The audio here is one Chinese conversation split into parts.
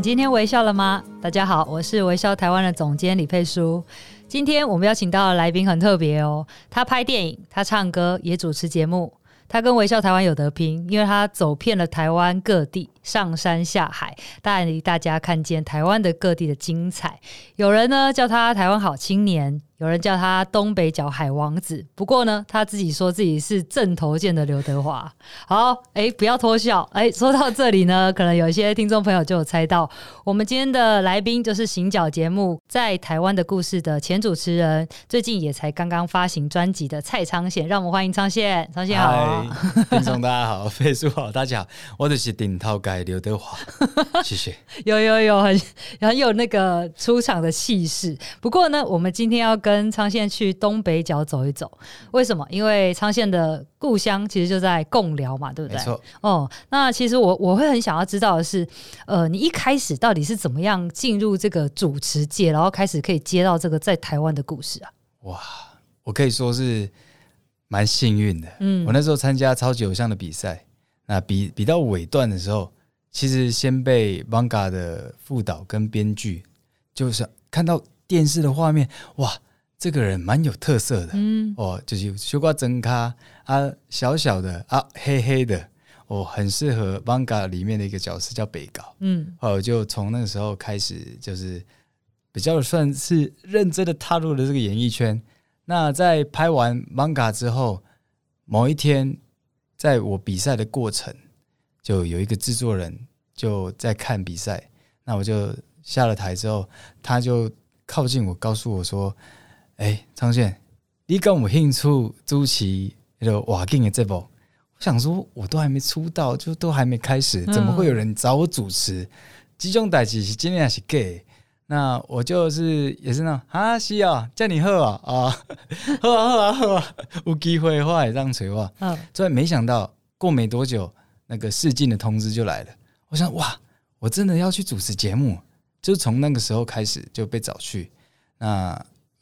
你今天微笑了吗？大家好，我是微笑台湾的总监李佩书。今天我们邀请到的来宾很特别哦，他拍电影，他唱歌，也主持节目。他跟微笑台湾有得拼，因为他走遍了台湾各地，上山下海，带领大家看见台湾的各地的精彩。有人呢叫他台湾好青年。有人叫他东北角海王子，不过呢，他自己说自己是正头见的刘德华。好，哎、欸，不要偷笑。哎、欸，说到这里呢，可能有一些听众朋友就有猜到，我们今天的来宾就是行脚节目《在台湾的故事》的前主持人，最近也才刚刚发行专辑的蔡昌宪。让我们欢迎昌宪。昌宪好，听众大家好，飞叔好，大家好，我就是顶头盖刘德华，谢谢。有有有，很很有那个出场的气势。不过呢，我们今天要跟跟昌宪去东北角走一走，为什么？因为昌宪的故乡其实就在贡寮嘛，对不对？没错。哦，那其实我我会很想要知道的是，呃，你一开始到底是怎么样进入这个主持界，然后开始可以接到这个在台湾的故事啊？哇，我可以说是蛮幸运的。嗯，我那时候参加超级偶像的比赛，那比比到尾段的时候，其实先被 Vanga 的副导跟编剧，就是看到电视的画面，哇！这个人蛮有特色的，嗯，哦，就是修瓜真咖啊，小小的啊，黑黑的，哦，很适合 manga 里面的一个角色叫北高，嗯，哦，就从那个时候开始，就是比较算是认真的踏入了这个演艺圈。那在拍完 manga 之后，某一天，在我比赛的过程，就有一个制作人就在看比赛，那我就下了台之后，他就靠近我，告诉我说。哎，昌宪，你跟我兴趣主持那个瓦镜的这部，我想说，我都还没出道，就都还没开始，怎么会有人找我主持？这种代志是真的还是假？那我就是也是那种啊，是啊，叫你喝啊啊，喝啊喝啊喝啊，有机会的话也这样催我。嗯，所以没想到过没多久，那个试镜的通知就来了。我想哇，我真的要去主持节目，就从那个时候开始就被找去。那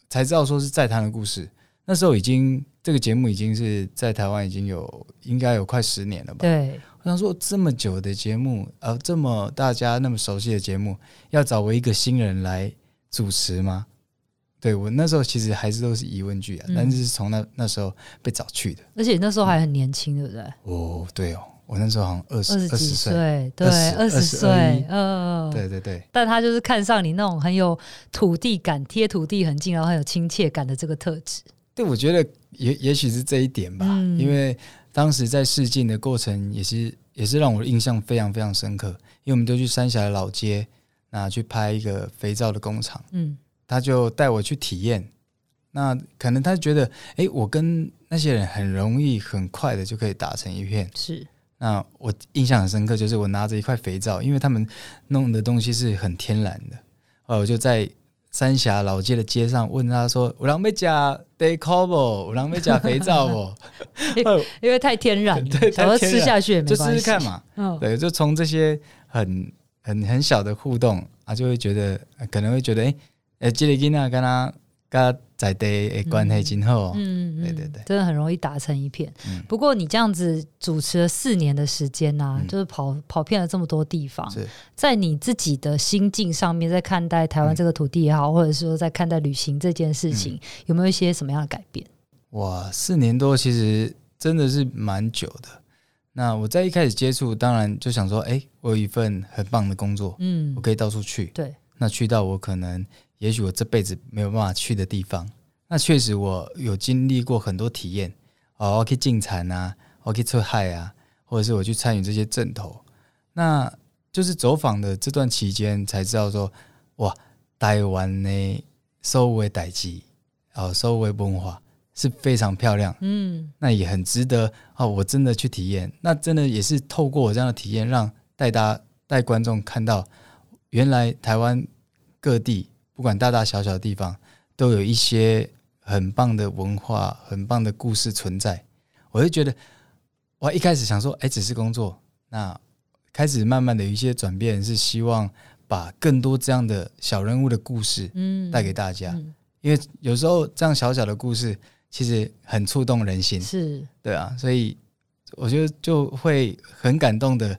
才知道说是在谈的故事，那时候已经这个节目已经是在台湾已经有应该有快十年了吧？对，我想说这么久的节目，呃，这么大家那么熟悉的节目，要找我一个新人来主持吗？对，我那时候其实还是都是疑问句啊，嗯、但是从那那时候被找去的，而且那时候还很年轻，对不对？哦，对哦。我那时候好像二十二十岁，对，二十岁，嗯，对对对。但他就是看上你那种很有土地感、贴土地很近，然后很有亲切感的这个特质。对，我觉得也也许是这一点吧，嗯、因为当时在试镜的过程也是也是让我的印象非常非常深刻，因为我们都去三峡的老街，那去拍一个肥皂的工厂，嗯，他就带我去体验，那可能他觉得，哎、欸，我跟那些人很容易很快的就可以打成一片，是。那我印象很深刻，就是我拿着一块肥皂，因为他们弄的东西是很天然的，呃，我就在三峡老街的街上问他说：“我让没加 deco 不？我让没加肥皂哦？” 因为太天然，对，太天然，吃下去也没关系，就试试看嘛。嗯，对，就从这些很很很小的互动啊，就会觉得可能会觉得，哎，哎，这个囡仔跟他。跟在地的关系真好，嗯，对对对，真的很容易打成一片。嗯、不过你这样子主持了四年的时间呐、就是跑跑遍了这么多地方，在你自己的心境上面，在看待台湾这个土地也好，嗯、或者说在看待旅行这件事情，嗯、有没有一些什么样的改变？哇，四年多其实真的是蛮久的。那我在一开始接触，当然就想说，哎、欸，我有一份很棒的工作，嗯，我可以到处去，对，那去到我可能。也许我这辈子没有办法去的地方，那确实我有经历过很多体验。哦，我可以进产啊，我可以出海啊，或者是我去参与这些阵头，那就是走访的这段期间才知道说，哇，台湾呢所有代志，哦，所有文化是非常漂亮，嗯，那也很值得哦，我真的去体验，那真的也是透过我这样的体验，让带大家带观众看到。原来台湾各地不管大大小小的地方，都有一些很棒的文化、很棒的故事存在。我就觉得，我一开始想说，哎，只是工作，那开始慢慢的有一些转变，是希望把更多这样的小人物的故事，嗯，带给大家。嗯嗯、因为有时候这样小小的故事，其实很触动人心，是对啊，所以我觉得就会很感动的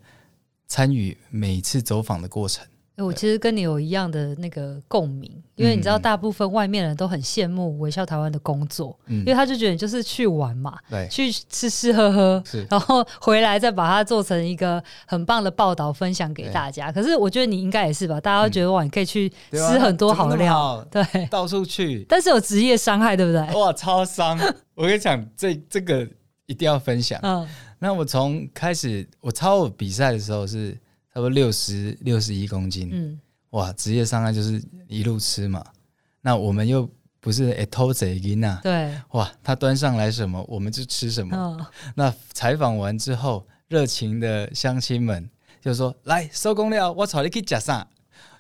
参与每次走访的过程。我其实跟你有一样的那个共鸣，因为你知道，大部分外面人都很羡慕微笑台湾的工作，嗯、因为他就觉得你就是去玩嘛，对，去吃吃喝喝，然后回来再把它做成一个很棒的报道分享给大家。可是我觉得你应该也是吧，大家都觉得哇，你可以去吃很多好料，好对，到处去，但是有职业伤害，对不对？哇，超伤！我跟你讲，这这个一定要分享。嗯，那我从开始我超我比赛的时候是。差不多六十六十一公斤，嗯，哇，职业伤害就是一路吃嘛。那我们又不是哎偷贼音呐，对，哇，他端上来什么我们就吃什么。哦、那采访完之后，热情的乡亲们就说：“来收工了，我操，你可以夹上。”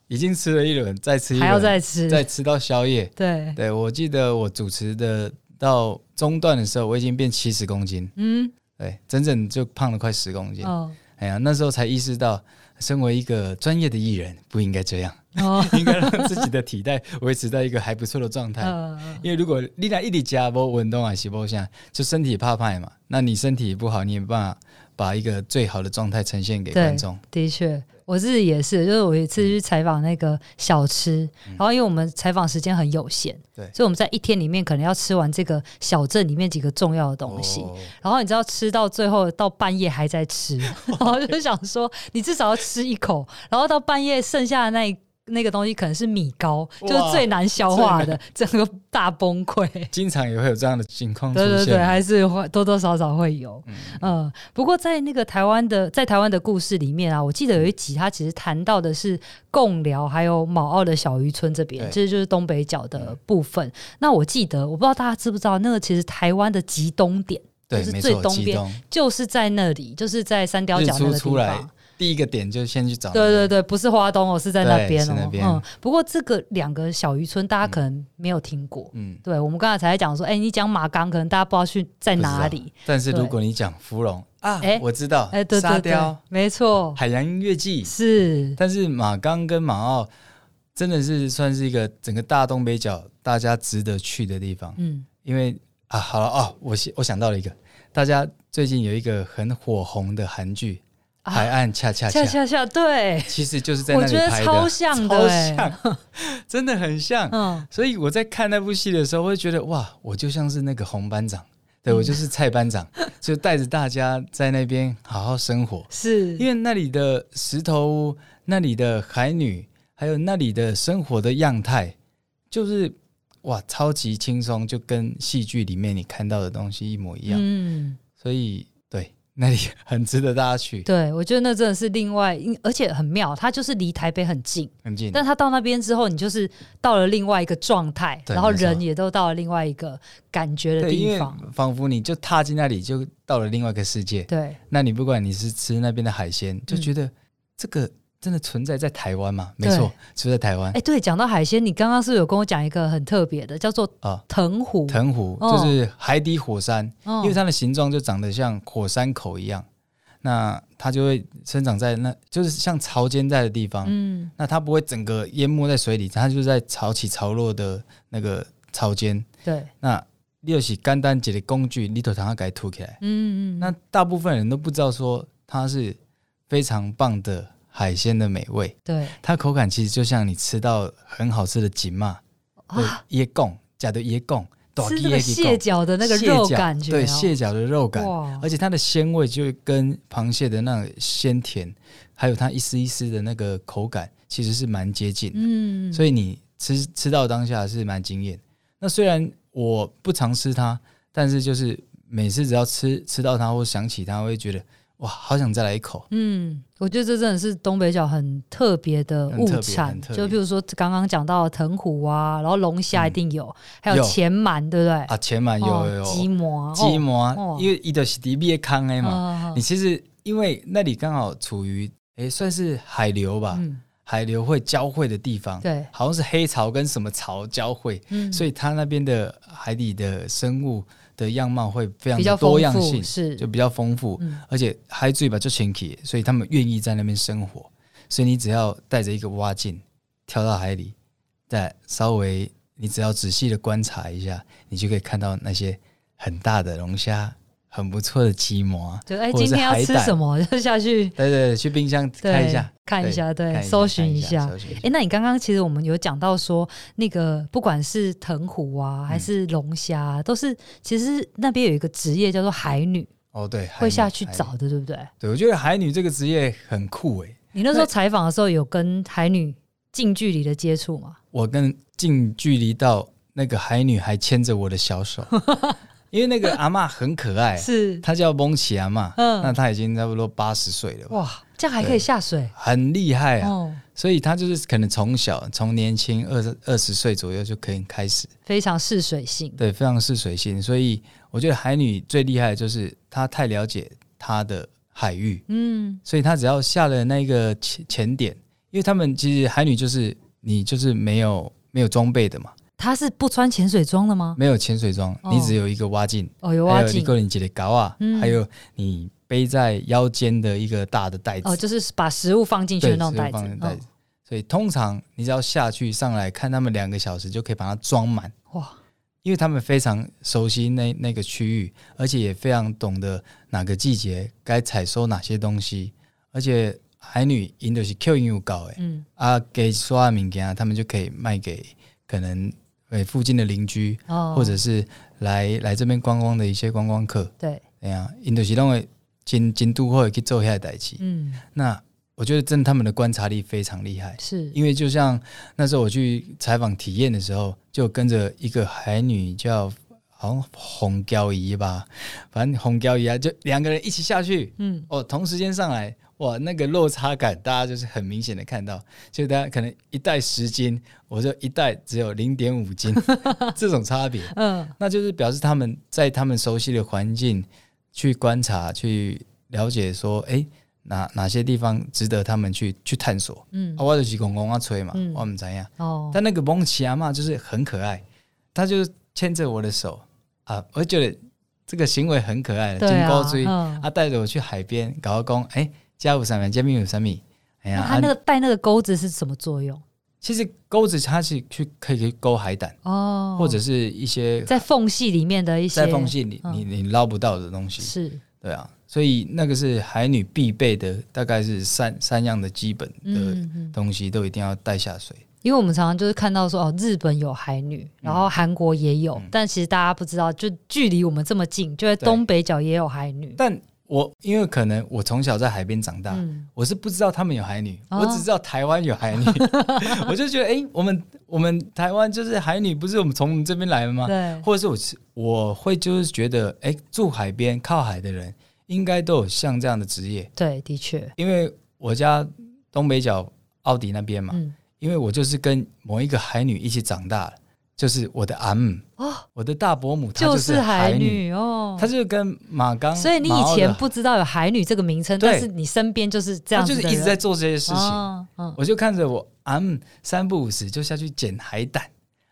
已经吃了一轮，再吃一轮，还要再吃，再吃到宵夜。对，对我记得我主持的到中段的时候，我已经变七十公斤，嗯，对，整整就胖了快十公斤。哦，哎呀，那时候才意识到。身为一个专业的艺人，不应该这样，哦、应该让自己的体态 维持在一个还不错的状态。嗯、因为如果你俩一直加不运动啊，洗不下，就身体怕怕嘛。那你身体不好，你也没办法把一个最好的状态呈现给观众。的确。我自己也是，就是我一次去采访那个小吃，嗯、然后因为我们采访时间很有限，对，所以我们在一天里面可能要吃完这个小镇里面几个重要的东西，哦、然后你知道吃到最后到半夜还在吃，然后就想说你至少要吃一口，然后到半夜剩下的那一。那个东西可能是米糕，就是最难消化的，整个大崩溃。经常也会有这样的情况出现，对对对，还是会多多少少会有。嗯，嗯，不过在那个台湾的，在台湾的故事里面啊，我记得有一集，他其实谈到的是贡寮还有卯澳的小渔村这边，这对就是东北角的部分。嗯、那我记得，我不知道大家知不知道，那个其实台湾的极东点，就是最东边，就是在那里，就是在三貂角那个地方。第一个点就先去找。对对对，不是花东哦，是在那边哦。嗯，不过这个两个小渔村，大家可能没有听过。嗯，对，我们刚才才在讲说，哎，你讲马岗，可能大家不知道去在哪里。但是如果你讲芙蓉啊，哎，我知道，哎，对对对，没错，海洋音乐季是。但是马岗跟马澳真的是算是一个整个大东北角大家值得去的地方。嗯，因为啊，好了哦，我想我想到了一个，大家最近有一个很火红的韩剧。海岸恰恰恰。恰恰，对，其实就是在那里拍的，我觉得超像的，超像，真的很像。嗯，所以我在看那部戏的时候，我会觉得哇，我就像是那个红班长，对，我就是蔡班长，就带着大家在那边好好生活。是。因为那里的石头屋，那里的海女，还有那里的生活的样态，就是哇，超级轻松，就跟戏剧里面你看到的东西一模一样。嗯，所以。那里很值得大家去。对，我觉得那真的是另外，而且很妙，它就是离台北很近，很近。但它到那边之后，你就是到了另外一个状态，然后人也都到了另外一个感觉的地方，仿佛你就踏进那里，就到了另外一个世界。对，那你不管你是吃那边的海鲜，就觉得这个。嗯真的存在在台湾吗？没错，存在台湾。哎，对，讲到海鲜，你刚刚是是有跟我讲一个很特别的，叫做啊藤壶。藤壶就是海底火山，哦、因为它的形状就长得像火山口一样，那它就会生长在那，就是像潮间带的地方。嗯，那它不会整个淹没在水里，它就在潮起潮落的那个潮间。对，那你就是干单几个工具，你头上给它吐起来。嗯嗯，那大部分人都不知道说它是非常棒的。海鲜的美味，对它口感其实就像你吃到很好吃的锦嘛，椰贡加的椰贡，吃那个蟹脚的那个肉感觉，对蟹脚的肉感，而且它的鲜味就跟螃蟹的那种鲜甜，还有它一丝一丝的那个口感，其实是蛮接近的。嗯，所以你吃吃到当下是蛮惊艳。那虽然我不常吃它，但是就是每次只要吃吃到它或想起它，我会觉得。哇，好想再来一口！嗯，我觉得这真的是东北角很特别的物产，就比如说刚刚讲到藤壶啊，然后龙虾一定有，嗯、还有钱鳗，对不对？啊，钱鳗有有有，鸡膜，鸡鳗，哦、因为伊都是底边康的嘛。哦、你其实因为那里刚好处于诶，算是海流吧，嗯、海流会交汇的地方，对，好像是黑潮跟什么潮交汇，嗯，所以它那边的海底的生物的样貌会非常的多样性，是就比较丰富，嗯，而且海水吧就清气，所以他们愿意在那边生活，所以你只要带着一个蛙镜跳到海里，再稍微你只要仔细的观察一下，你就可以看到那些很大的龙虾。很不错的鸡膜，就，哎，今天要吃什么就下去，对对，去冰箱看一下，看一下，对，搜寻一下。哎，那你刚刚其实我们有讲到说，那个不管是藤壶啊，还是龙虾，都是其实那边有一个职业叫做海女。哦，对，会下去找的，对不对？对，我觉得海女这个职业很酷哎。你那时候采访的时候有跟海女近距离的接触吗？我跟近距离到那个海女还牵着我的小手。因为那个阿嬷很可爱，是。她叫蒙奇阿妈，嗯，那她已经差不多八十岁了，哇，这样还可以下水，很厉害啊，哦、所以她就是可能从小从年轻二十二十岁左右就可以开始，非常试水性，对，非常试水性，所以我觉得海女最厉害的就是她太了解她的海域，嗯，所以她只要下了那个潜潜点，因为他们其实海女就是你就是没有没有装备的嘛。他是不穿潜水装的吗？没有潜水装，你只有一个蛙镜哦，有蛙镜，一个你记得搞啊，还有你背在腰间的一个大的袋子。哦，就是把食物放进去的那种袋子。所以通常你只要下去上来看他们两个小时就可以把它装满。哇，因为他们非常熟悉那那个区域，而且也非常懂得哪个季节该采收哪些东西，而且海女因的是 Q 因又高哎，嗯。啊给所有物件他们就可以卖给可能。对附近的邻居，哦、或者是来来这边观光的一些观光客，对，哎呀，印度西东会京京都会去做下代志。嗯，那我觉得真的他们的观察力非常厉害，是。因为就像那时候我去采访体验的时候，就跟着一个海女叫好像红椒鱼吧，反正红椒鱼啊，就两个人一起下去，嗯，哦，同时间上来。哇，那个落差感，大家就是很明显的看到，就大家可能一袋十斤，我就一袋只有零点五斤，这种差别，嗯，那就是表示他们在他们熟悉的环境去观察、去了解，说，哎，哪哪些地方值得他们去去探索，嗯，啊我就是公公啊吹嘛，嗯、我们怎样？哦，但那个蒙奇阿妈就是很可爱，他就是牵着我的手啊，我觉得这个行为很可爱的，金钩锥，他带着我去海边搞个工，哎。加五三米，加米五三米。哎呀，他那个带那个钩子是什么作用？其实钩子它是去可以去勾海胆哦，或者是一些在缝隙里面的一些在缝隙里你你捞不到的东西。是，对啊，所以那个是海女必备的，大概是三三样的基本的东西都一定要带下水。因为我们常常就是看到说哦，日本有海女，然后韩国也有，但其实大家不知道，就距离我们这么近，就在东北角也有海女，但。我因为可能我从小在海边长大，嗯、我是不知道他们有海女，哦、我只知道台湾有海女，我就觉得哎、欸，我们我们台湾就是海女，不是我们从这边来的吗？对，或者是我是我会就是觉得哎、欸，住海边靠海的人应该都有像这样的职业。对，的确，因为我家东北角奥迪那边嘛，嗯、因为我就是跟某一个海女一起长大的。就是我的阿姆哦，我的大伯母，她就是海女哦，她就跟马刚，所以你以前不知道有海女这个名称，但是你身边就是这样，就是一直在做这些事情。我就看着我阿姆三不五时就下去捡海胆，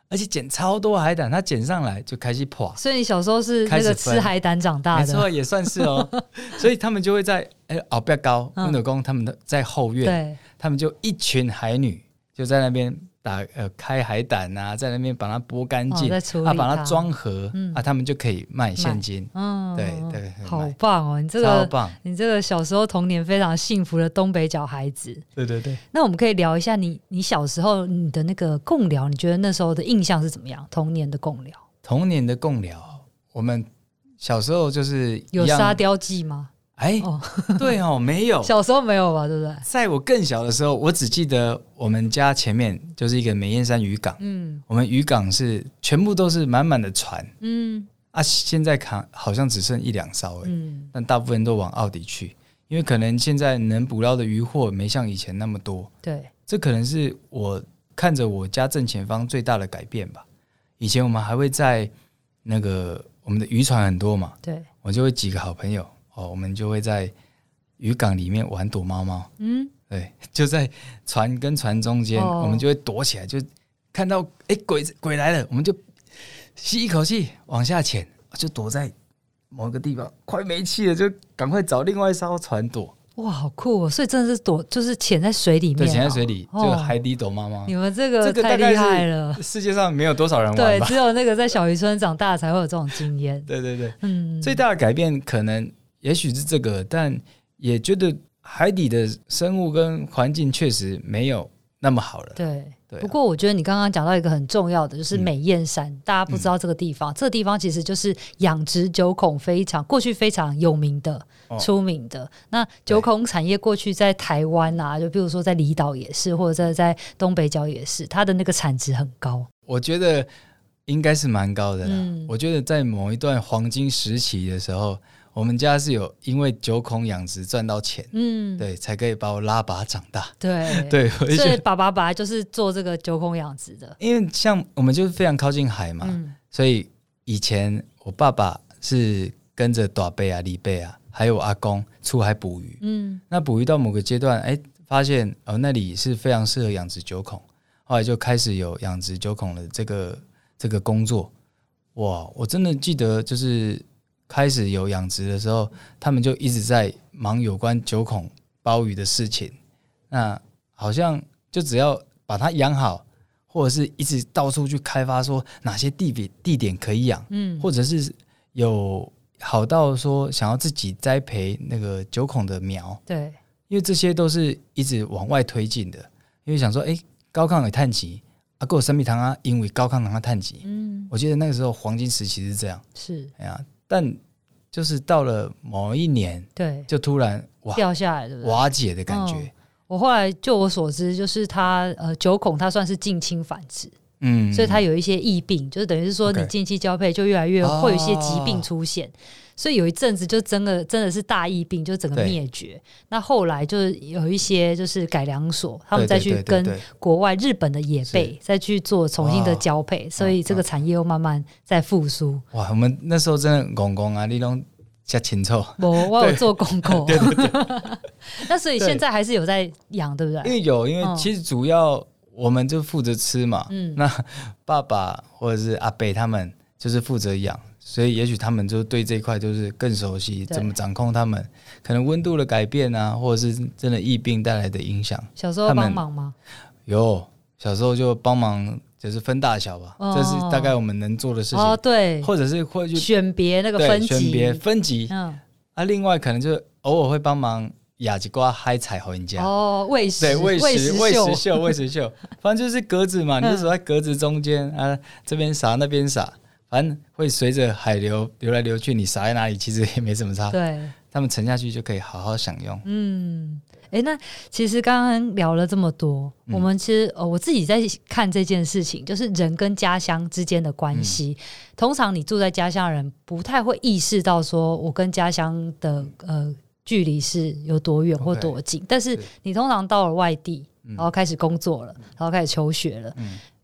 而且捡超多海胆，他捡上来就开始破。所以你小时候是那个吃海胆长大的，没错，也算是哦。所以他们就会在哎哦不要高温德宫，他们的在后院，他们就一群海女就在那边。打呃开海胆啊，在那边把它剥干净，啊把它装盒，嗯、啊他们就可以卖现金。嗯，对对，好棒哦！你这个，棒你这个小时候童年非常幸福的东北角孩子。对对对。那我们可以聊一下你你小时候你的那个共聊，你觉得那时候的印象是怎么样？童年的共聊。童年的共聊，我们小时候就是有沙雕记吗？哎，哦。对哦，没有，小时候没有吧，对不对？在我更小的时候，我只记得我们家前面就是一个美艳山渔港，嗯，我们渔港是全部都是满满的船，嗯，啊，现在看好像只剩一两艘，嗯，但大部分都往澳底去，因为可能现在能捕捞的渔获没像以前那么多，对，这可能是我看着我家正前方最大的改变吧。以前我们还会在那个我们的渔船很多嘛，对，我就会几个好朋友。哦，我们就会在渔港里面玩躲猫猫，嗯，对，就在船跟船中间，哦、我们就会躲起来，就看到哎鬼鬼来了，我们就吸一口气往下潜，就躲在某个地方，快没气了，就赶快找另外一艘船躲。哇，好酷哦！所以真的是躲，就是潜在水里面，对，潜在水里，就海底躲猫猫。你们这个太厉害了，世界上没有多少人玩对，只有那个在小渔村长大才会有这种经验。对对对，嗯，最大的改变可能也许是这个，但也觉得海底的生物跟环境确实没有那么好了。对。对啊、不过，我觉得你刚刚讲到一个很重要的，就是美燕山。嗯、大家不知道这个地方，嗯、这个地方其实就是养殖九孔非常过去非常有名的、哦、出名的。那九孔产业过去在台湾啊，就比如说在离岛也是，或者在在东北角也是，它的那个产值很高。我觉得应该是蛮高的啦。嗯、我觉得在某一段黄金时期的时候。我们家是有因为九孔养殖赚到钱，嗯，对，才可以把我拉拔长大。对 对，所以爸爸本来就是做这个九孔养殖的。因为像我们就是非常靠近海嘛，嗯、所以以前我爸爸是跟着大贝啊、李贝啊，还有阿公出海捕鱼。嗯，那捕鱼到某个阶段，哎，发现哦那里是非常适合养殖九孔，后来就开始有养殖九孔的这个这个工作。哇，我真的记得就是。开始有养殖的时候，他们就一直在忙有关九孔鲍鱼的事情。那好像就只要把它养好，或者是一直到处去开发，说哪些地点地点可以养，嗯，或者是有好到说想要自己栽培那个九孔的苗，对，因为这些都是一直往外推进的。因为想说，哎，高抗的碳极啊，够三米糖啊，因为高抗糖的碳极，嗯，我记得那个时候黄金时期是这样，是，哎呀。但就是到了某一年，对，就突然哇掉下来，对不对？瓦解的感觉。嗯、我后来就我所知，就是它呃九孔它算是近亲繁殖，嗯，所以它有一些疫病，就是等于是说你近期交配就越来越会有一些疾病出现。哦所以有一阵子就真的真的是大疫病，就整个灭绝。那后来就是有一些就是改良所，他们再去跟国外日本的野贝再去做重新的交配，所以这个产业又慢慢在复苏。哇，我们那时候真的公公啊，你拢加清楚。我 我有做功课。对对对。那所以现在还是有在养，对不对？因为有，因为其实主要我们就负责吃嘛。嗯。那爸爸或者是阿伯他们就是负责养。所以，也许他们就对这一块就是更熟悉，怎么掌控他们可能温度的改变啊，或者是真的疫病带来的影响。小时候帮忙吗？有，小时候就帮忙，就是分大小吧，这是大概我们能做的事情。哦，对，或者是会去选别那个分级，选别分级。嗯，啊，另外可能就偶尔会帮忙雅吉瓜嗨彩回家。哦，喂食，对，喂食，喂食秀，喂食秀，反正就是格子嘛，你就守在格子中间啊，这边撒，那边撒。反正会随着海流流来流去，你撒在哪里其实也没什么差。对，他们沉下去就可以好好享用。嗯，哎，那其实刚刚聊了这么多，嗯、我们其实呃，我自己在看这件事情，就是人跟家乡之间的关系。嗯、通常你住在家乡的人不太会意识到说，我跟家乡的呃距离是有多远或多近。Okay, 但是你通常到了外地，然后开始工作了，嗯、然后开始求学了。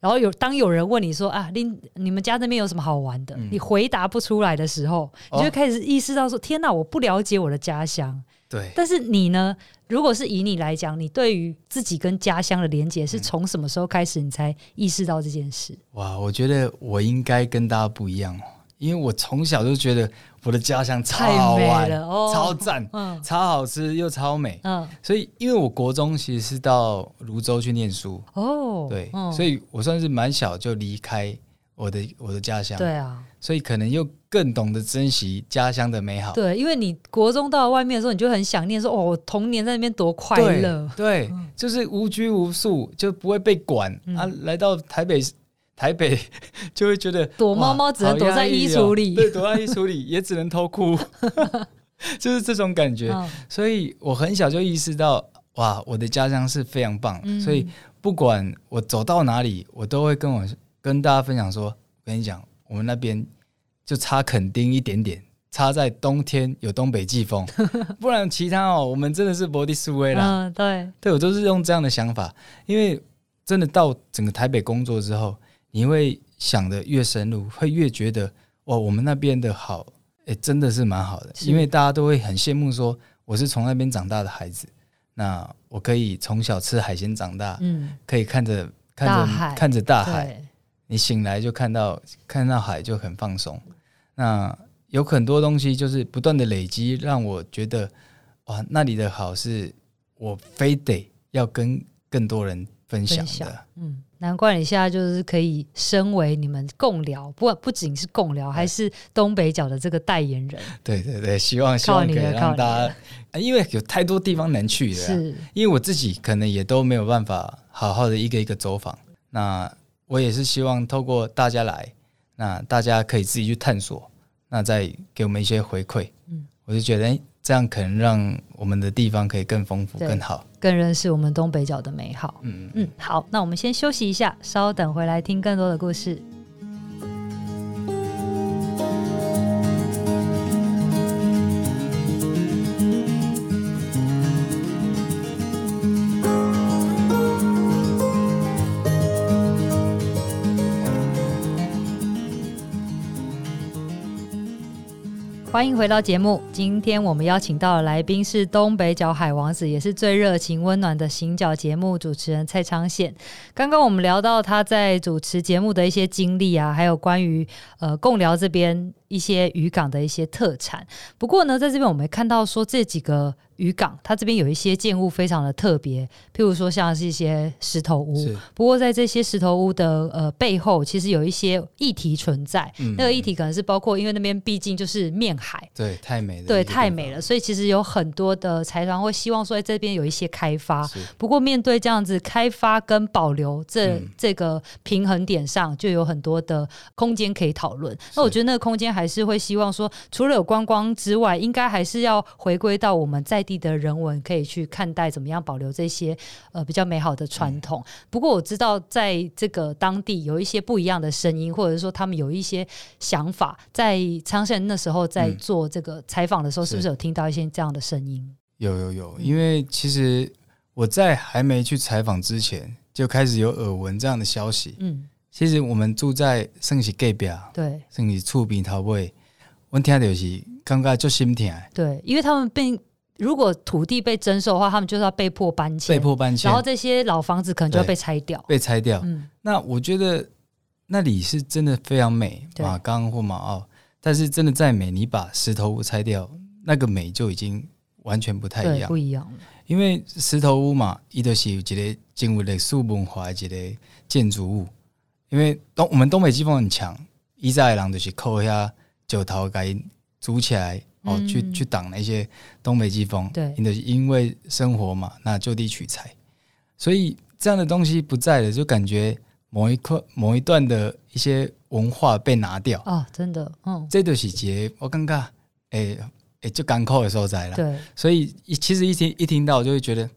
嗯然后有当有人问你说啊，你你们家那边有什么好玩的？嗯、你回答不出来的时候，你就开始意识到说，哦、天哪，我不了解我的家乡。对。但是你呢？如果是以你来讲，你对于自己跟家乡的连接是从什么时候开始，你才意识到这件事？哇，我觉得我应该跟大家不一样哦。因为我从小就觉得我的家乡超好玩，哦、超赞，嗯、超好吃又超美，嗯、所以因为我国中其实是到泸州去念书，哦，对，嗯、所以我算是蛮小就离开我的我的家乡，对啊，所以可能又更懂得珍惜家乡的美好。对，因为你国中到了外面的时候，你就很想念说，哦，我童年在那边多快乐，对，就是无拘无束，就不会被管、嗯、啊，来到台北。台北 就会觉得躲猫猫只能躲在衣橱里，对，躲在衣橱里 也只能偷哭，就是这种感觉。哦、所以我很小就意识到，哇，我的家乡是非常棒。嗯、所以不管我走到哪里，我都会跟我跟大家分享说，我跟你讲，我们那边就差垦丁一点点，差在冬天有东北季风，不然其他哦，我们真的是没得输的啦。嗯，对，对我都是用这样的想法，因为真的到整个台北工作之后。你会想的越深入，会越觉得哇，我们那边的好，哎，真的是蛮好的。因为大家都会很羡慕说，我是从那边长大的孩子，那我可以从小吃海鲜长大，嗯，可以看着看着大海看着大海，你醒来就看到看到海就很放松。那有很多东西就是不断的累积，让我觉得哇，那里的好是我非得要跟更多人分享的。享嗯，难怪你现在就是可以身为你们共聊，不不仅是共聊，还是东北角的这个代言人。对对对，希望希望可以让大家，因为有太多地方能去的，是，因为我自己可能也都没有办法好好的一个一个走访。那我也是希望透过大家来，那大家可以自己去探索。那再给我们一些回馈，嗯，我就觉得，哎，这样可能让我们的地方可以更丰富、更好，更认识我们东北角的美好。嗯嗯，好，那我们先休息一下，稍等回来听更多的故事。欢迎回到节目。今天我们邀请到的来宾是东北角海王子，也是最热情温暖的行脚节目主持人蔡昌宪。刚刚我们聊到他在主持节目的一些经历啊，还有关于呃共聊这边一些渔港的一些特产。不过呢，在这边我们看到说这几个。渔港，它这边有一些建物非常的特别，譬如说像是一些石头屋。不过在这些石头屋的呃背后，其实有一些议题存在。嗯、那个议题可能是包括，因为那边毕竟就是面海，对，太美了，对，太美了，所以其实有很多的财团会希望说在这边有一些开发。不过面对这样子开发跟保留这、嗯、这个平衡点上，就有很多的空间可以讨论。那我觉得那个空间还是会希望说，除了有观光之外，应该还是要回归到我们在地的人文可以去看待怎么样保留这些呃比较美好的传统。嗯。不过我知道在这个当地有一些不一样的声音，或者说他们有一些想法。在昌盛那时候在做这个采访的时候，是不是有听到一些这样的声音？有有有，因为其实我在还没去采访之前就开始有耳闻这样的消息。嗯，其实我们住在圣喜隔壁，对，圣喜厝边头尾，我听到是感觉就心疼。对，因为他们并。如果土地被征收的话，他们就是要被迫搬迁，被迫搬迁，然后这些老房子可能就要被拆掉，被拆掉。嗯，那我觉得那里是真的非常美，马岗或马澳，但是真的再美，你把石头屋拆掉，那个美就已经完全不太一样，不一样了。因为石头屋嘛，伊都是有一个经历历史文化的一个建筑物。因为东我们东北季风很强，以前的人就是靠下石头盖组起来。哦，去去挡那些东北季风，对，你的因为生活嘛，那就地取材，所以这样的东西不在了，就感觉某一块某一段的一些文化被拿掉哦，真的，嗯，这就是节，我感觉，哎哎，就港口的时候在了，对，所以一其实一听一听到就会觉得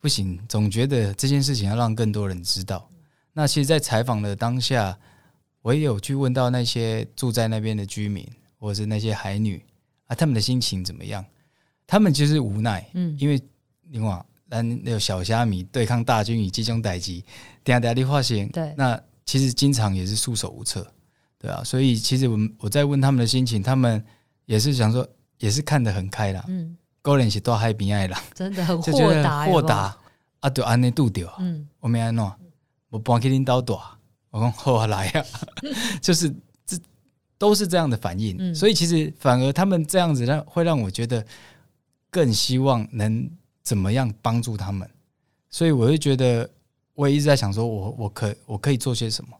不行，总觉得这件事情要让更多人知道。那其实，在采访的当下，我也有去问到那些住在那边的居民，或者是那些海女。啊，他们的心情怎么样？他们就是无奈，嗯，因为另外，咱那个小虾米对抗大军与集中逮击，点点的化险，对，那其实经常也是束手无策，对啊，所以其实我我在问他们的心情，他们也是想说，也是看得很开朗，嗯，高人是多海边爱啦，真的很豁达，豁达啊，就安尼度掉，嗯，我没安弄，我搬去领导大，我讲好来啊，就是。都是这样的反应，嗯，所以其实反而他们这样子让会让我觉得更希望能怎么样帮助他们，所以我就觉得我也一直在想说我我可我可以做些什么，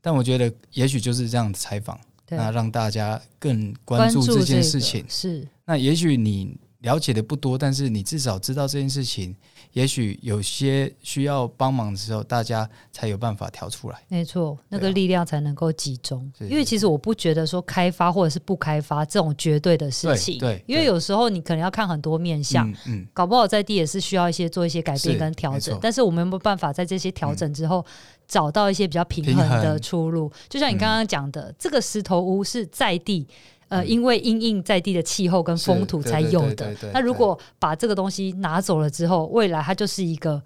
但我觉得也许就是这样的采访，那让大家更关注这件事情，是。那也许你了解的不多，但是你至少知道这件事情。也许有些需要帮忙的时候，大家才有办法调出来。没错，那个力量才能够集中。因为其实我不觉得说开发或者是不开发这种绝对的事情。对，因为有时候你可能要看很多面向，嗯，搞不好在地也是需要一些做一些改变跟调整。但是我们有没有办法在这些调整之后，找到一些比较平衡的出路？就像你刚刚讲的，这个石头屋是在地。呃，因为因应在地的气候跟风土才有的。那如果把这个东西拿走了之后，未来它就是一个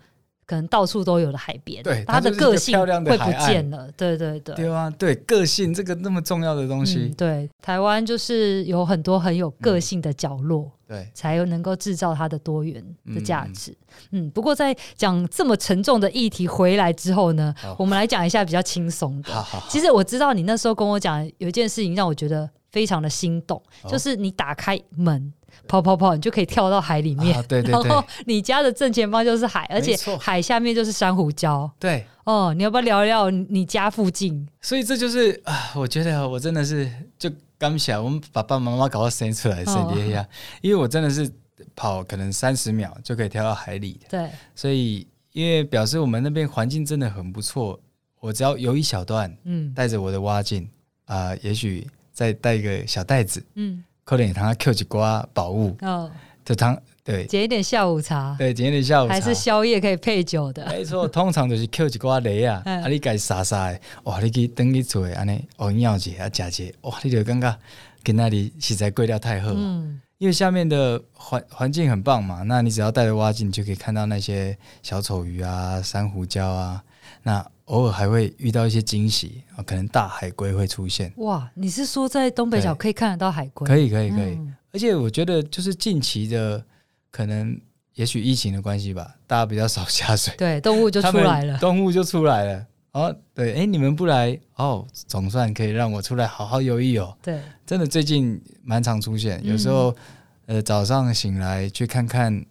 可能到处都有的海边，对，它的个性会不见了。对对对，对啊，对个性这个那么重要的东西，嗯、对台湾就是有很多很有个性的角落，嗯、对，才有能够制造它的多元的价值。嗯，嗯，不过在讲这么沉重的议题回来之后呢，好我们来讲一下比较轻松的。好好好，其实我知道你那时候跟我讲有一件事情，让我觉得非常的心动，哦、就是你打开门。跑跑跑，你就可以跳到海里面。啊、对对对。然后你家的正前方就是海，而且海下面就是珊瑚礁。对。哦，你要不要聊聊你家附近？所以这就是啊，我觉得我真的是就刚想，我们爸爸妈妈搞到生出来，生爹呀，因为我真的是跑可能三十秒就可以跳到海里。对。所以因为表示我们那边环境真的很不错，我只要游一小段，嗯，带着我的蛙镜啊，也许再带一个小袋子，嗯。可能他 Q 几瓜宝物哦，就汤对，捡一点下午茶，对，捡一点下午茶，还是宵夜可以配酒的，没错，通常就是 Q 几瓜雷啊，啊，你该傻傻的，哇，你去等你做，安尼哦，尿解啊，假解，哇，你就感觉跟那里实在贵了太好，嗯，因为下面的环环境很棒嘛，那你只要带着挖镜，你就可以看到那些小丑鱼啊、珊瑚礁啊，那。偶尔还会遇到一些惊喜啊，可能大海龟会出现。哇，你是说在东北角可以看得到海龟？可以，可以，可以。嗯、而且我觉得就是近期的，可能也许疫情的关系吧，大家比较少下水，对，动物就出来了，动物就出来了。哦，对，哎，你们不来哦，总算可以让我出来好好游一游。对，真的最近蛮常出现，有时候、嗯、呃早上醒来去看看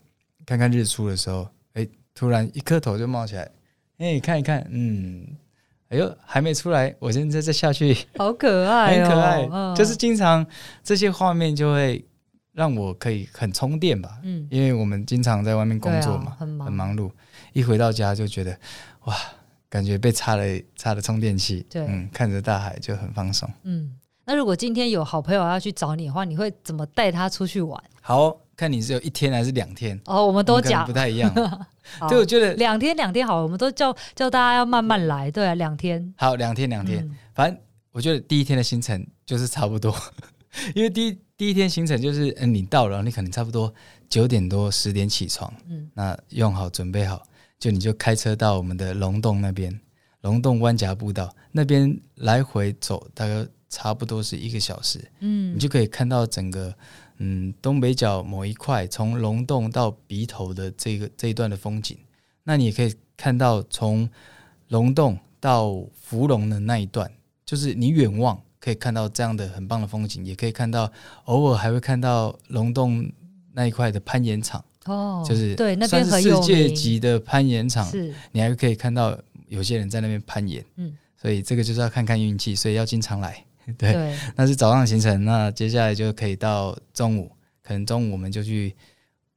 看看日出的时候，哎，突然一颗头就冒起来。哎，欸、看一看，嗯，哎呦，还没出来，我现在再下去，好可爱、哦，很可爱，嗯、就是经常这些画面就会让我可以很充电吧，嗯，因为我们经常在外面工作嘛，啊、很忙，很忙碌，一回到家就觉得哇，感觉被插了插了充电器，对，嗯，看着大海就很放松，嗯，那如果今天有好朋友要去找你的话，你会怎么带他出去玩？好。看你是有一天还是两天哦，我们都讲。不太一样。好 对，我觉得两天两天好，我们都叫叫大家要慢慢来。对啊，两天。好，两天两天，嗯、反正我觉得第一天的行程就是差不多，因为第一第一天行程就是，嗯，你到了，你可能差不多九点多十点起床，嗯，那用好准备好，就你就开车到我们的龙洞那边，龙洞湾甲步道那边来回走，大概差不多是一个小时，嗯，你就可以看到整个。嗯，东北角某一块，从龙洞到鼻头的这个这一段的风景，那你也可以看到从龙洞到芙蓉的那一段，就是你远望可以看到这样的很棒的风景，也可以看到偶尔还会看到龙洞那一块的攀岩场。哦，就是对那边很世界级的攀岩场，是。你还可以看到有些人在那边攀岩，嗯，所以这个就是要看看运气，所以要经常来。对，对那是早上行程。那接下来就可以到中午，可能中午我们就去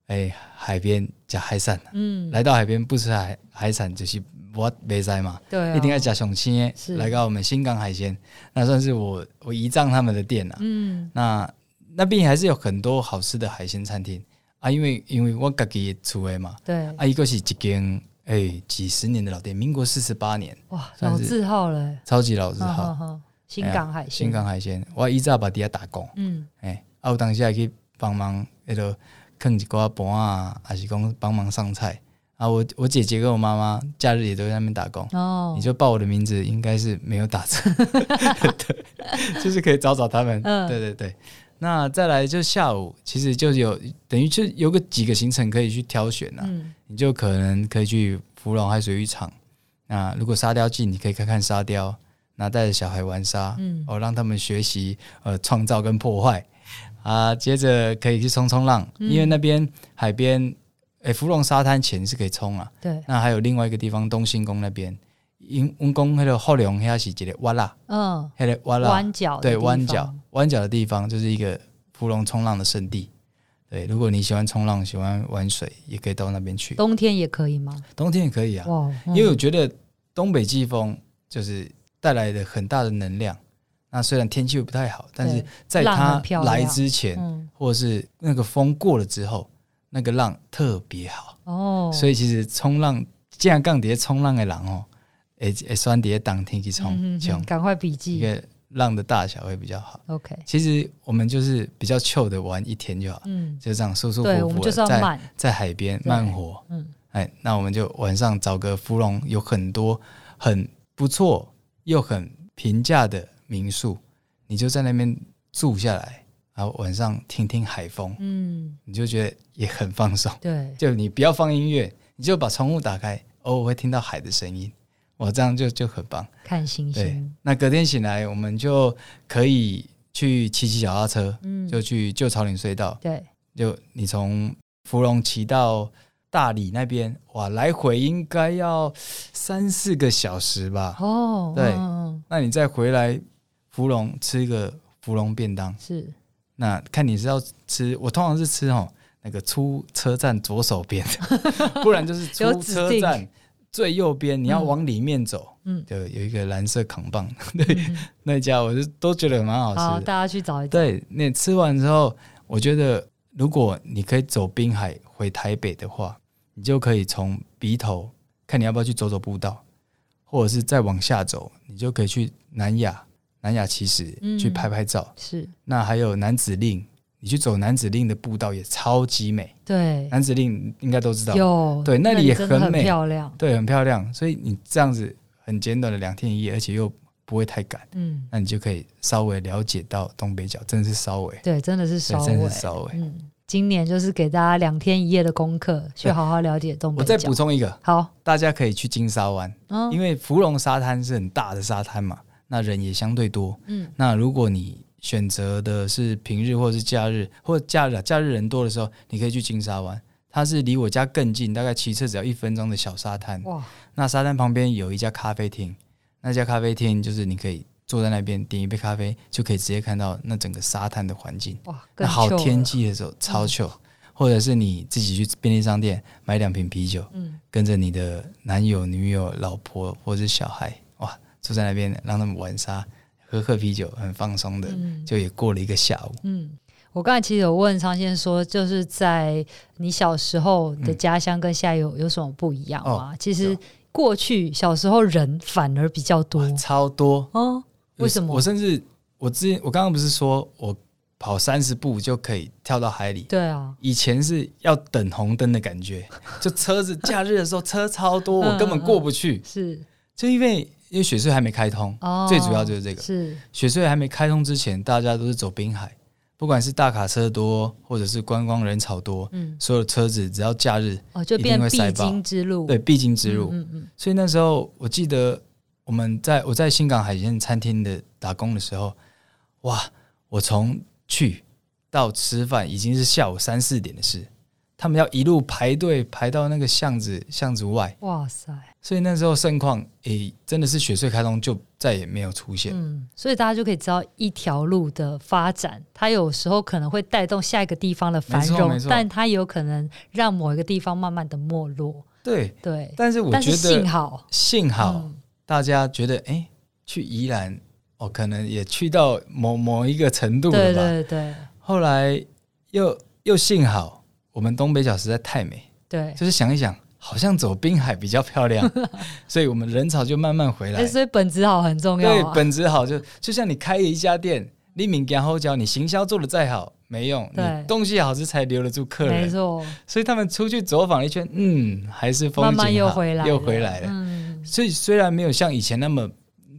哎海边吃海产。嗯，来到海边不吃海海产就是我没在嘛。对、哦，一定要吃上青。是，来到我们新港海鲜，那算是我我姨丈他们的店了。嗯，那那边还是有很多好吃的海鲜餐厅啊，因为因为我自己出的嘛。对，啊，一个是一间哎几十年的老店，民国四十八年。哇，老字号了，超级老字号。新港海鲜，新港海鲜，我以前把底下打工，嗯，哎，啊，我当时还去帮忙，那个啃一寡盘啊，还是讲帮忙上菜啊。我我姐姐跟我妈妈假日也都在那边打工哦。你就报我的名字，应该是没有打折，对，就是可以找找他们。嗯，对对对。那再来就下午，其实就有等于就有个几个行程可以去挑选呐。嗯，你就可能可以去芙蓉海水浴场。那如果沙雕季，你可以看看沙雕。那带着小孩玩沙，嗯，哦，让他们学习呃创造跟破坏啊。接着可以去冲冲浪，嗯、因为那边海边，诶，芙蓉沙滩前是可以冲啊。对。那还有另外一个地方，东兴宫那边，因温宫那个后龙那是一个弯啦，嗯，那个弯啦弯角，对，弯角弯角的地方就是一个芙蓉冲浪的圣地。对，如果你喜欢冲浪，喜欢玩水，也可以到那边去。冬天也可以吗？冬天也可以啊。哇，嗯、因为我觉得东北季风就是。带来的很大的能量。那虽然天气不太好，但是在它来之前，嗯、或者是那个风过了之后，那个浪特别好。哦。所以其实冲浪，既然杠碟冲浪的人哦，诶诶，酸碟当天去冲，冲。赶快笔记，一个浪的大小会比较好。OK，其实我们就是比较 chill 的玩一天就好，嗯，就这样舒舒服服的在在海边慢活，嗯。哎，那我们就晚上找个芙蓉有很多很不错又很平价的民宿，你就在那边住下来，然后晚上听听海风，嗯，你就觉得也很放松。对，就你不要放音乐，你就把窗户打开，偶尔会听到海的声音，我这样就就很棒。看星星。对，那隔天醒来，我们就可以去骑骑脚踏车，嗯，就去旧草岭隧道。对，就你从芙蓉骑到大理那边，哇，来回应该要三四个小时吧？哦，对，嗯，那你再回来芙蓉吃一个芙蓉便当，是。那看你是要吃，我通常是吃哦，那个出车站左手边，不然就是出车站最右边，你要往里面走，嗯，对有一个蓝色扛棒，对，嗯、那家我就都觉得蛮好吃的。好，大家去找一找。对，那吃完之后，我觉得如果你可以走滨海回台北的话，你就可以从鼻头看你要不要去走走步道，或者是再往下走，你就可以去南雅。南雅其实去拍拍照，嗯、是。那还有南子令，你去走南子令的步道也超级美。对，南子令应该都知道，有对那里也很美，很漂亮，对，很漂亮。所以你这样子很简短的两天一夜，而且又不会太赶，嗯，那你就可以稍微了解到东北角，真的是稍微，对，真的是稍微，真的是稍微。嗯，今年就是给大家两天一夜的功课，去好好了解东北角。我再补充一个，好，大家可以去金沙湾，嗯，因为芙蓉沙滩是很大的沙滩嘛。那人也相对多，嗯，那如果你选择的是平日或者是假日，或者假日假日人多的时候，你可以去金沙湾，它是离我家更近，大概骑车只要一分钟的小沙滩。哇，那沙滩旁边有一家咖啡厅，那家咖啡厅就是你可以坐在那边点一杯咖啡，就可以直接看到那整个沙滩的环境。哇，那好天气的时候超秀，嗯，或者是你自己去便利商店买两瓶啤酒，嗯，跟着你的男友、女友、老婆或者是小孩。哇坐在那边让他们玩沙，喝喝啤酒，很放松的，嗯，就也过了一个下午。嗯，我刚才其实有问昌先说，就是在你小时候的家乡跟现在有有什么不一样吗？哦，其实过去小时候人反而比较多，超多哦。为什么？我甚至我之前我刚刚不是说我跑三十步就可以跳到海里？对啊，以前是要等红灯的感觉，就车子假日的时候车超多，我根本过不去。嗯嗯，是，就因为。因为雪隧还没开通，哦，最主要就是这个。是雪隧还没开通之前，大家都是走滨海，不管是大卡车多，或者是观光人潮多，嗯，所有的车子只要假日，哦，就变必经之路，对，必经之路。嗯嗯，嗯。所以那时候我记得我们在我在新港海鲜餐厅的打工的时候，哇，我从去到吃饭已经是下午三四点的事。他们要一路排队排到那个巷子巷子外，哇塞！所以那时候盛况，诶、欸，真的是雪隧开通就再也没有出现。嗯，所以大家就可以知道一条路的发展，它有时候可能会带动下一个地方的繁荣，但它有可能让某一个地方慢慢的没落。对对，但是我觉得幸好幸好大家觉得，哎、欸，去宜兰，哦，可能也去到某某一个程度了吧？对对对。后来又又幸好。我们东北角实在太美，对，就是想一想，好像走滨海比较漂亮，所以我们人潮就慢慢回来。欸、所以本质好很重要、啊。对，本质好就就像你开一家店，你名然后脚，你行销做的再好没用，对，你东西好吃才留得住客人。没错，所以他们出去走访了一圈，嗯，还是风景好，慢慢又回来，又回来了。嗯，所以虽然没有像以前那么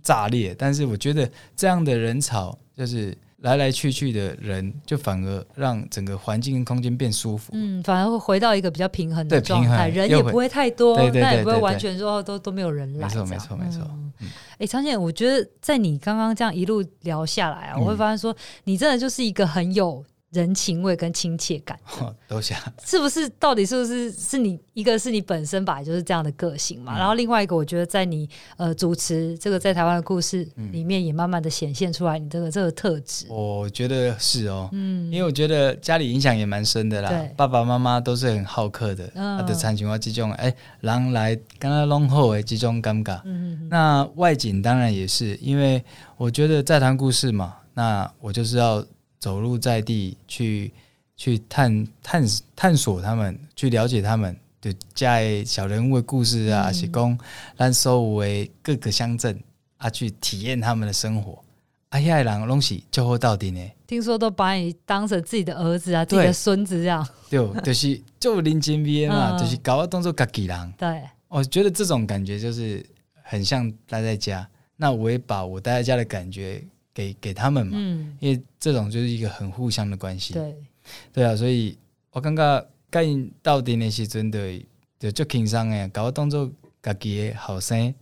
炸裂，但是我觉得这样的人潮就是。来来去去的人，就反而让整个环境跟空间变舒服。嗯，反而会回到一个比较平衡的状态，人也不会太多，但也不会完全说都都没有人来。没错，没错，没错。哎，常姐，我觉得在你刚刚这样一路聊下来啊，嗯、我会发现说，你真的就是一个很有。人情味跟亲切感，都想是不是？到底是不是？是你一个是你本身吧就是这样的个性嘛？嗯、然后另外一个，我觉得在你呃主持这个在台湾的故事里面，也慢慢的显现出来你这个这个特质。我觉得是哦，嗯，因为我觉得家里影响也蛮深的啦。爸爸妈妈都是很好客的，嗯、啊，的产情话这种哎，狼来刚刚弄后哎，这种尴尬。嗯嗯。那外景当然也是，因为我觉得在谈故事嘛，那我就是要。走入在地去去探探探索他们，去了解他们，对，在小人物的故事啊，是讲咱所有的各个乡镇啊，去体验他们的生活啊，遐个人拢是就好到底呢。听说都把你当成自己的儿子啊，自己的孙子这样。对，就是就认真味嘛，就是搞我当做家己人。对，我觉得这种感觉就是很像待在家。那我也把我待在家的感觉给给他们嘛，嗯，因为这种就是一个很互相的关系。对，对啊，所以我感觉该到底的时阵的就就轻松诶，搞我当做家己的后生。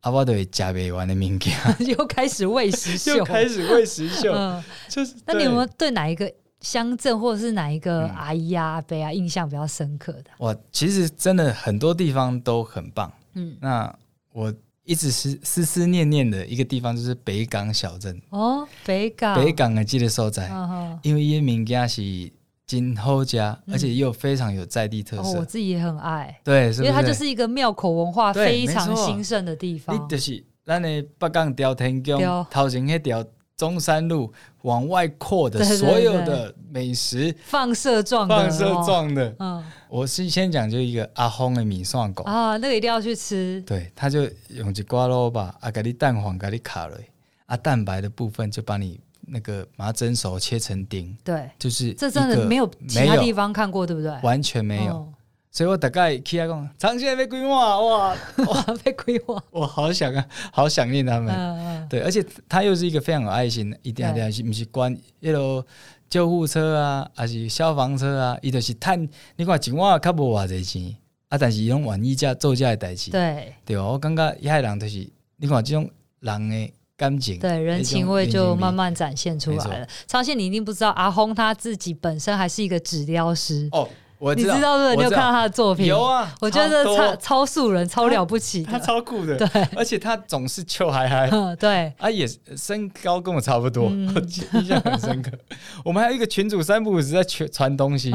啊，我都会吃不完的物件，又开始喂食秀，又开始喂食秀。嗯，就是。那你有没有对哪一个乡镇或者是哪一个阿姨啊、阿伯啊印象比较深刻的？哇，其实真的很多地方都很棒。嗯，那我一直是思思念念的一个地方就是北港小镇。哦，北港，北港的这个所在，因为伊名家是。金后家，而且又非常有在地特色。我自己也很爱，对，因为它就是一个庙口文化非常兴盛的地方。你就是咱的北港朝天宫头前那条中山路往外扩的所有的美食，放射状的，放射状的。嗯，我是先讲就一个阿峰的米蒜糕啊，那个一定要去吃。对，他就用一瓜肉吧啊，给你蛋黄，给你卡了啊，蛋白的部分就把你。那个把它蒸熟，切成丁，对，就是这真的没有其他地方看过，对不对？完全没有，哦、所以我大概起来讲，长线 被规划，哇哇被规划，我好想啊，好想念他们。对，而且他又是一个非常有爱心的，一定要要去，不是关一路救护车啊，还是消防车啊，伊就是趁你看一万较无偌济钱啊，但是伊拢愿意这做这的代志，对对哦，我感觉遐人就是你看即种人诶。感情，对人情味就慢慢展现出来了。昌宪，你一定不知道，阿轰他自己本身还是一个纸雕师哦。我知道，你知道？你有看到他的作品？有啊，我觉得超超素人，超了不起，他超酷的。对，而且他总是笑嗨嗨。对，啊，也身高跟我差不多，印象很深刻。我们还有一个群主，三不五时在传传东西，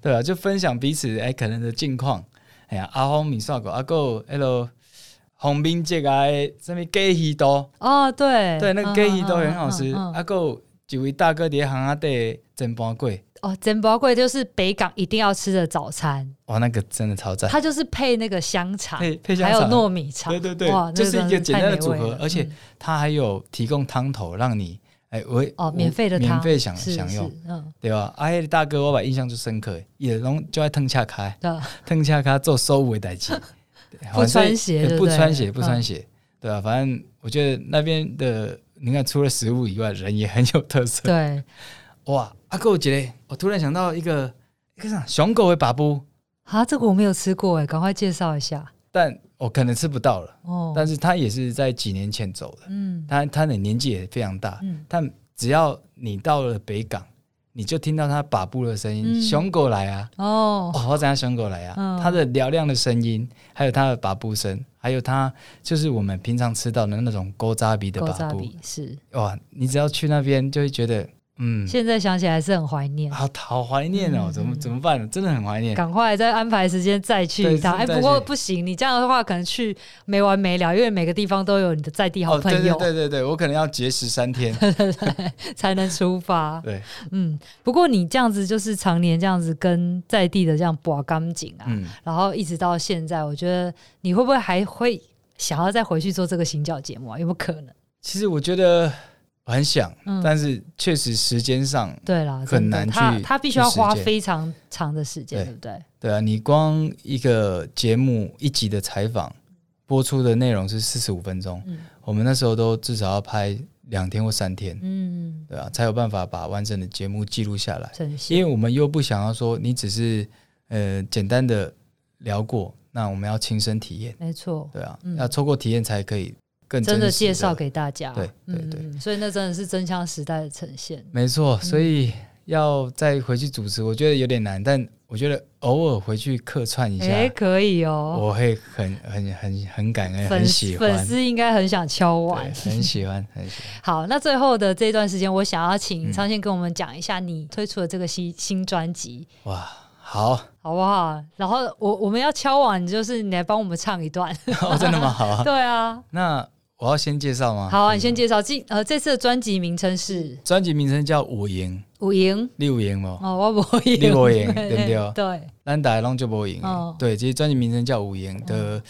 对啊，就分享彼此哎可能的近况。哎呀，阿轰米刷狗，阿狗，hello。红兵这个什么鸡鱼多哦，对对，那个鸡鱼多很好吃。阿哥几位大哥在行阿底蒸包粿哦，真包粿就是北港一定要吃的早餐。哇，那个真的超赞！它就是配那个香肠，配配香肠，还有糯米肠。对对对，哇，这是一个简单的组合，而且它还有提供汤头让你哎，我哦，免费的汤，免费享享用，嗯，对吧？阿黑大哥，我把印象最深刻，也拢就爱腾恰开，腾恰开做收尾代志。不穿鞋，不穿鞋，不穿鞋，对吧？反正我觉得那边的，你看除了食物以外，人也很有特色。对，哇，阿哥，我觉得我突然想到一个一个啥，熊狗的把布啊，这个我没有吃过哎，赶快介绍一下。但我可能吃不到了哦，但是他也是在几年前走的，嗯，他他的年纪也非常大，嗯，但只要你到了北港。你就听到它把布的声音，熊狗来啊！哦，我知道熊狗来啊！它的嘹亮的声音，还有它的把布声，还有它就是我们平常吃到的那种勾扎鼻的把布，是哇！你只要去那边，就会觉得。嗯，现在想起来是很怀念，好好怀念哦！怎么怎么办？真的很怀念，赶快再安排时间再去一趟。哎，不过不行，你这样的话可能去没完没了，因为每个地方都有你的在地好朋友。对对对，我可能要节食三天 才能出发。对，嗯。不过你这样子就是常年这样子跟在地的这样拔干净啊，然后一直到现在，我觉得你会不会还会想要再回去做这个行脚节目啊？有没有可能？其实我觉得。我很想，嗯、但是确实时间上对啦，很难去。他他必须要花非常长的时间，对不对？对啊，你光一个节目一集的采访播出的内容是四十五分钟，嗯、我们那时候都至少要拍两天或三天，嗯，对啊，才有办法把完整的节目记录下来。因为我们又不想要说你只是呃简单的聊过，那我们要亲身体验，没错，对啊，嗯、要透过体验才可以。真的，真的介绍给大家，对对对，嗯，所以那真的是真枪实弹的呈现，没错。所以要再回去主持，我觉得有点难，但我觉得偶尔回去客串一下，哎，可以哦，我会很很很很感恩，很喜欢，粉丝应该很想敲碗，很喜欢很喜欢。好，那最后的这段时间，我想要请昌宪跟我们讲一下你推出的这个新新专辑。哇，好，好不好？然后我我们要敲碗，就是你来帮我们唱一段，哦，真的吗？好啊，对啊，那。我要先介绍吗？好啊，你先介绍。这呃，这次的专辑名称是？专辑名称叫有闲。有闲，你有闲吗？哦，我无闲。你无闲，对不对？对。咱大家拢就无闲。哦。对，其实专辑名称叫有闲的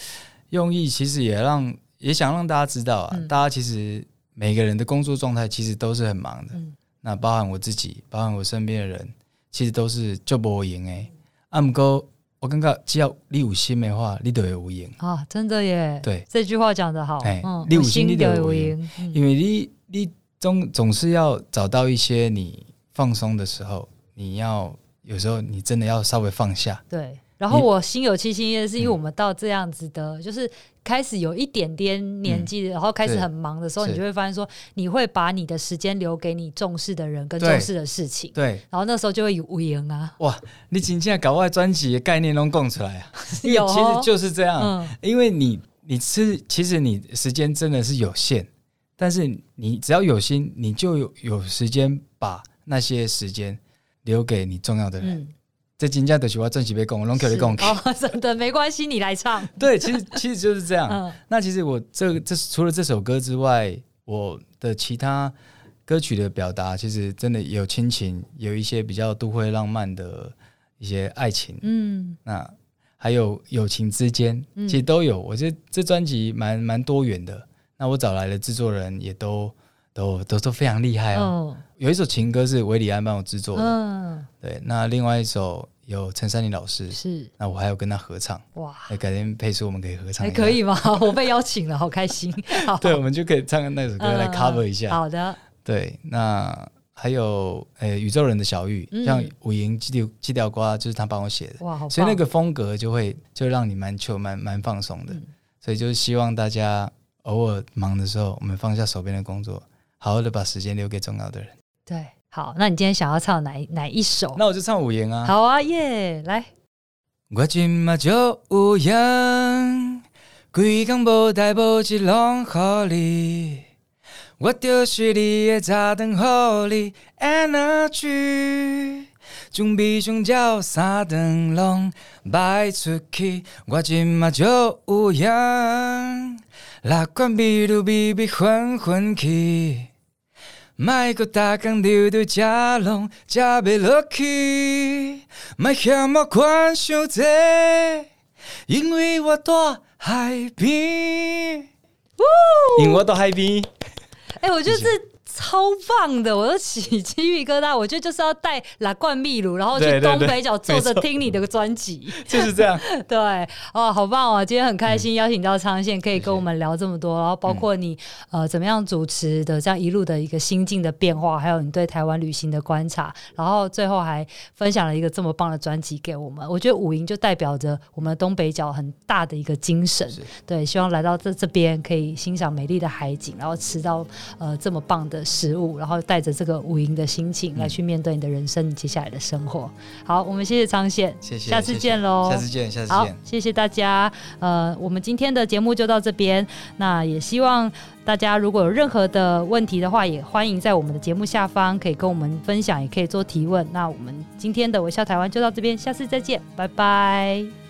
用意，其实也让也想让大家知道啊，大家其实。每个人的工作状态其实都是很忙的。嗯、那包含我自己，包含我身边的人，其实都是就不赢哎。阿姆哥，我感觉只要你有心的话，你都会有赢啊！真的耶，对，这句话讲得好。哎、嗯，你有心，你都会有赢，嗯、因为你你总总是要找到一些你放松的时候，你要有时候你真的要稍微放下。对。然后我心有戚戚焉，是因为我们到这样子的，嗯、就是开始有一点点年纪，嗯、然后开始很忙的时候，你就会发现说，你会把你的时间留给你重视的人跟重视的事情。对，然后那时候就会有无言啊。哇，你今天搞外专辑的概念都供出来啊？有，其实就是这样。嗯、因为你你是其实你时间真的是有限，但是你只要有心，你就有有时间把那些时间留给你重要的人。嗯这金家的喜欢正喜被供，龙口被供。哦，真的没关系，你来唱。对，其实其实就是这样。嗯、那其实我这这除了这首歌之外，我的其他歌曲的表达，其实真的有亲情，有一些比较都会浪漫的一些爱情。嗯，那还有友情之间，其实都有。我觉得这专辑蛮蛮多元的。那我找来的制作人也都都都都非常厉害哦。嗯、有一首情歌是韦礼安帮我制作的。嗯，对。那另外一首。有陈珊妮老师是，那我还有跟他合唱哇！改天配出我们可以合唱，还可以吗？我被邀请了，好开心。好 对，我们就可以唱那首歌来 cover 一下。好的，对，那还有诶，宇宙人的小玉，像五营基调基调瓜，就是他帮我写的哇，好，所以那个风格就会就让你蛮 chill 蛮蛮放松的。所以就是希望大家偶尔忙的时候，我们放下手边的工作，好好的把时间留给重要的人。对。好，那你今天想要唱哪哪一首？那我就唱五言啊。好啊，耶、yeah，来。我今嘛就有缘，规工无代无志拢好你，我就是你的早灯予你 energy，准备上鸟三顿拢摆出去。我今嘛就有缘，乐观美如美美混混去。莫阁逐工留伫遮拢食袂落去，莫嫌我款伤济，因为我住海边。因为我住海边。哎、欸，我觉得这。超棒的，我都起鸡皮疙瘩。我觉得就是要带拉罐秘鲁，然后去东北角坐着听你的专辑，就是这样。对，哦，好棒哦！今天很开心邀请到昌宪，可以跟我们聊这么多，然后包括你呃怎么样主持的这样一路的一个心境的变化，还有你对台湾旅行的观察，然后最后还分享了一个这么棒的专辑给我们。我觉得五营就代表着我们东北角很大的一个精神。对，希望来到这这边可以欣赏美丽的海景，然后吃到呃这么棒的食物，然后带着这个五营的心情来去面对你的人生，你接下来的生活。好，我们谢谢张宪，谢谢，下次见喽，下次见，下次见，好，谢谢大家。呃，我们今天的节目就到这边，那也希望大家如果有任何的问题的话，也欢迎在我们的节目下方可以跟我们分享，也可以做提问。那我们今天的微笑台湾就到这边，下次再见，拜拜。